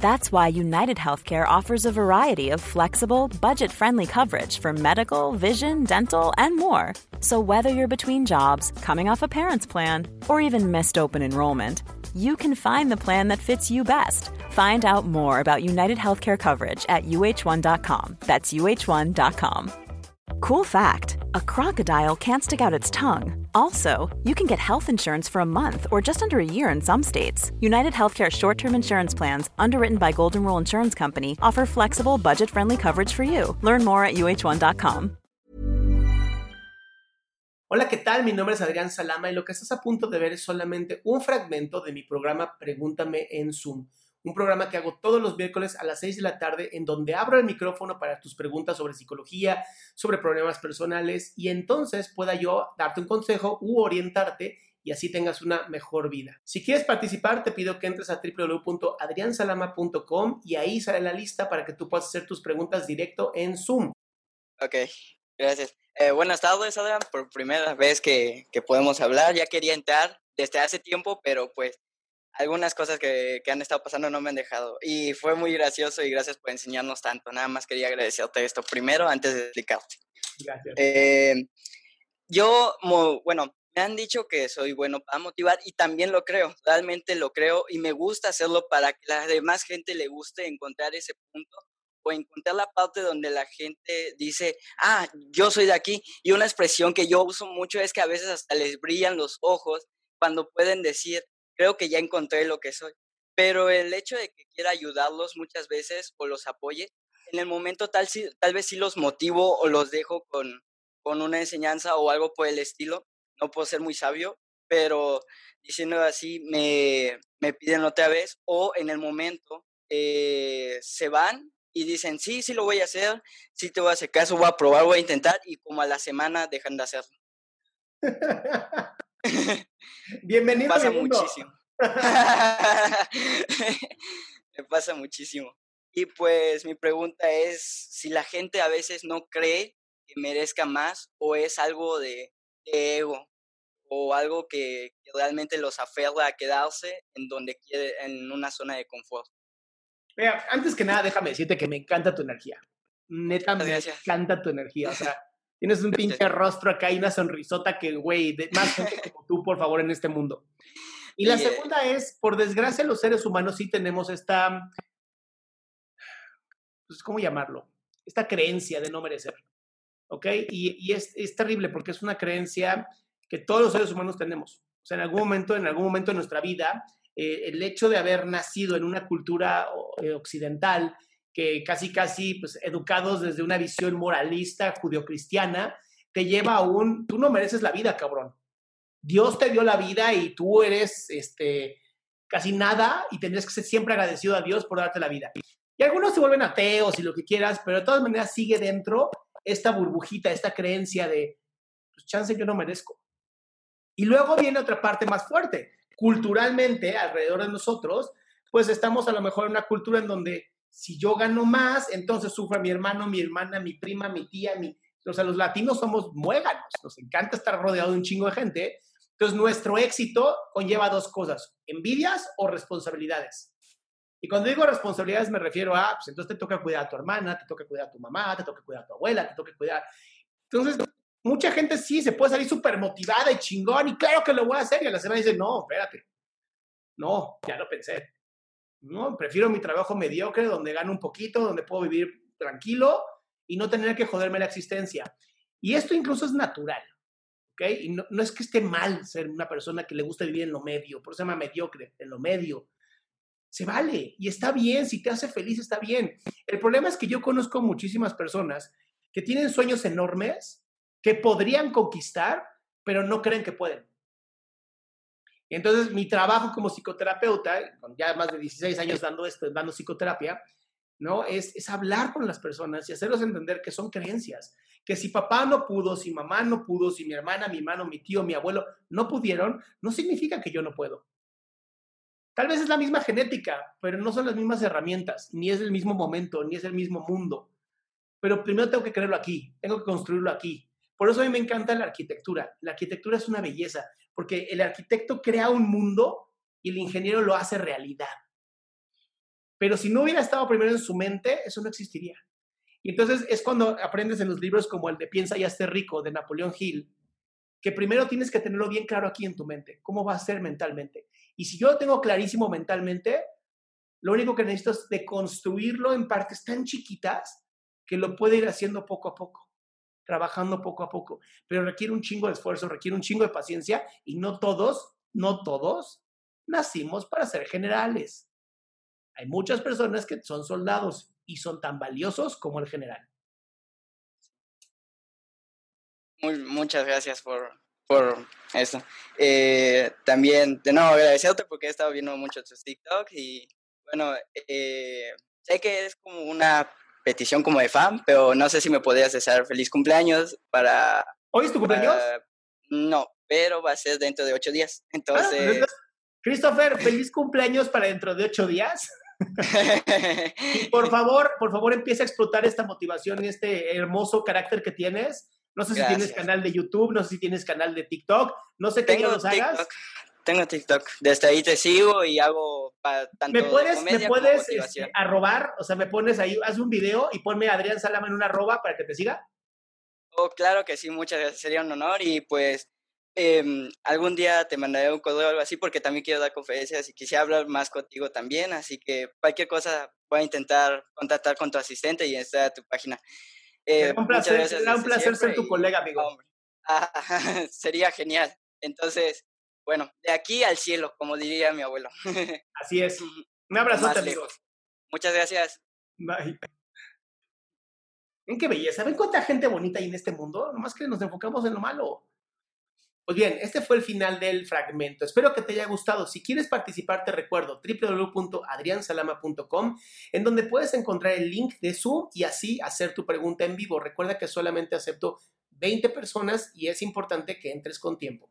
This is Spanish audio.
That's why United Healthcare offers a variety of flexible, budget friendly coverage for medical, vision, dental, and more. So, whether you're between jobs, coming off a parent's plan, or even missed open enrollment, you can find the plan that fits you best. Find out more about United Healthcare coverage at uh1.com. That's uh1.com. Cool fact a crocodile can't stick out its tongue. Also, you can get health insurance for a month or just under a year in some states. United Healthcare short term insurance plans, underwritten by Golden Rule Insurance Company, offer flexible, budget friendly coverage for you. Learn more at uh1.com. Hola, ¿qué tal? Mi nombre es Adrián Salama y lo que estás a punto de ver es solamente un fragmento de mi programa Pregúntame en Zoom. Un programa que hago todos los miércoles a las 6 de la tarde en donde abro el micrófono para tus preguntas sobre psicología, sobre problemas personales y entonces pueda yo darte un consejo u orientarte y así tengas una mejor vida. Si quieres participar, te pido que entres a www.adriansalama.com y ahí sale la lista para que tú puedas hacer tus preguntas directo en Zoom. Ok, gracias. Eh, buenas tardes, Adrián. Por primera vez que, que podemos hablar. Ya quería entrar desde hace tiempo, pero pues algunas cosas que, que han estado pasando no me han dejado. Y fue muy gracioso y gracias por enseñarnos tanto. Nada más quería agradecerte esto primero antes de explicarte. Gracias. Eh, yo, mo- bueno, me han dicho que soy bueno para motivar y también lo creo, realmente lo creo y me gusta hacerlo para que la demás gente le guste encontrar ese punto o encontrar la parte donde la gente dice, ah, yo soy de aquí. Y una expresión que yo uso mucho es que a veces hasta les brillan los ojos cuando pueden decir, creo que ya encontré lo que soy. Pero el hecho de que quiera ayudarlos muchas veces o los apoye, en el momento tal, tal vez sí los motivo o los dejo con, con una enseñanza o algo por el estilo. No puedo ser muy sabio, pero diciendo así me, me piden otra vez o en el momento eh, se van y dicen, sí, sí lo voy a hacer, sí te voy a hacer caso, voy a probar, voy a intentar y como a la semana dejan de hacerlo. Bienvenido pasa mundo. muchísimo. Me pasa muchísimo. Y pues mi pregunta es si la gente a veces no cree que merezca más o es algo de, de ego o algo que, que realmente los aferra a quedarse en donde quiere, en una zona de confort. Mira, antes que nada, déjame decirte que me encanta tu energía. Neta, me Gracias. encanta tu energía. O sea, tienes un pinche rostro acá y una sonrisota que, güey, más gente como tú, por favor, en este mundo. Y la segunda es, por desgracia, los seres humanos sí tenemos esta, pues, ¿cómo llamarlo? Esta creencia de no merecer. ¿Ok? Y, y es, es terrible porque es una creencia que todos los seres humanos tenemos. O sea, en algún momento, en algún momento de nuestra vida, eh, el hecho de haber nacido en una cultura eh, occidental, que casi, casi, pues, educados desde una visión moralista judio-cristiana, te lleva a un, tú no mereces la vida, cabrón. Dios te dio la vida y tú eres, este, casi nada y tendrías que ser siempre agradecido a Dios por darte la vida. Y algunos se vuelven ateos y lo que quieras, pero de todas maneras sigue dentro esta burbujita, esta creencia de, pues chance yo no merezco. Y luego viene otra parte más fuerte. Culturalmente, alrededor de nosotros, pues estamos a lo mejor en una cultura en donde si yo gano más, entonces sufre mi hermano, mi hermana, mi prima, mi tía, mi... O sea, los latinos somos muéganos, nos encanta estar rodeado de un chingo de gente. Entonces, nuestro éxito conlleva dos cosas, envidias o responsabilidades. Y cuando digo responsabilidades me refiero a, pues entonces te toca cuidar a tu hermana, te toca cuidar a tu mamá, te toca cuidar a tu abuela, te toca cuidar... Entonces, mucha gente sí se puede salir súper motivada y chingón y claro que lo voy a hacer y a la semana dice, no, espérate, no, ya lo pensé. No, prefiero mi trabajo mediocre donde gano un poquito, donde puedo vivir tranquilo y no tener que joderme la existencia. Y esto incluso es natural, Y no, es que esté mal ser una persona que le gusta vivir en lo medio, por eso se llama mediocre, en lo medio. Se vale y está bien, si te hace feliz está bien. El problema es que yo conozco muchísimas personas que tienen sueños enormes que podrían conquistar, pero no creen que pueden. Entonces mi trabajo como psicoterapeuta, con ya más de 16 años dando esto, dando psicoterapia, ¿no? Es, es hablar con las personas y hacerlos entender que son creencias, que si papá no pudo, si mamá no pudo, si mi hermana, mi hermano, mi tío, mi abuelo no pudieron, no significa que yo no puedo. Tal vez es la misma genética, pero no son las mismas herramientas, ni es el mismo momento, ni es el mismo mundo. Pero primero tengo que creerlo aquí, tengo que construirlo aquí. Por eso a mí me encanta la arquitectura. La arquitectura es una belleza, porque el arquitecto crea un mundo y el ingeniero lo hace realidad. Pero si no hubiera estado primero en su mente, eso no existiría. Y entonces es cuando aprendes en los libros como el de Piensa y hazte rico de Napoleón Hill, que primero tienes que tenerlo bien claro aquí en tu mente, cómo va a ser mentalmente. Y si yo lo tengo clarísimo mentalmente, lo único que necesito es deconstruirlo en partes tan chiquitas que lo puede ir haciendo poco a poco, trabajando poco a poco. Pero requiere un chingo de esfuerzo, requiere un chingo de paciencia y no todos, no todos nacimos para ser generales. Hay muchas personas que son soldados y son tan valiosos como el general. muchas gracias por, por eso. Eh, también, de nuevo, agradecerte porque he estado viendo mucho tus TikTok y, bueno, eh, sé que es como una petición como de fan, pero no sé si me podrías desear feliz cumpleaños para... ¿Hoy es tu cumpleaños? no, pero va a ser dentro de ocho días. Ah, entonces... Christopher, feliz cumpleaños para dentro de ocho días. y por favor, por favor, empieza a explotar esta motivación y este hermoso carácter que tienes. No sé si tienes canal de YouTube, no sé si tienes canal de TikTok, no sé qué los hagas. Tengo TikTok, desde ahí te sigo y hago tanto ¿Me puedes, ¿me puedes este, arrobar? O sea, me pones ahí, haz un video y ponme a Adrián Salama en una arroba para que te siga. Oh, claro que sí, muchas gracias, sería un honor y pues Em, algún día te mandaré un correo o algo así porque también quiero dar conferencias y quisiera hablar más contigo también, así que cualquier cosa voy a intentar contactar con tu asistente y estar a tu página. Eh, un placer, será un placer ser tu colega, amigo. sería genial. Entonces, bueno, de aquí al cielo, como diría mi abuelo. Así es. Un abrazo, amigos. Muchas gracias. Bye. ¿En qué belleza? ¿Ven cuánta gente bonita hay en este mundo? Nomás que nos enfocamos en lo malo. Pues bien, este fue el final del fragmento. Espero que te haya gustado. Si quieres participar, te recuerdo www.adriansalama.com, en donde puedes encontrar el link de Zoom y así hacer tu pregunta en vivo. Recuerda que solamente acepto 20 personas y es importante que entres con tiempo.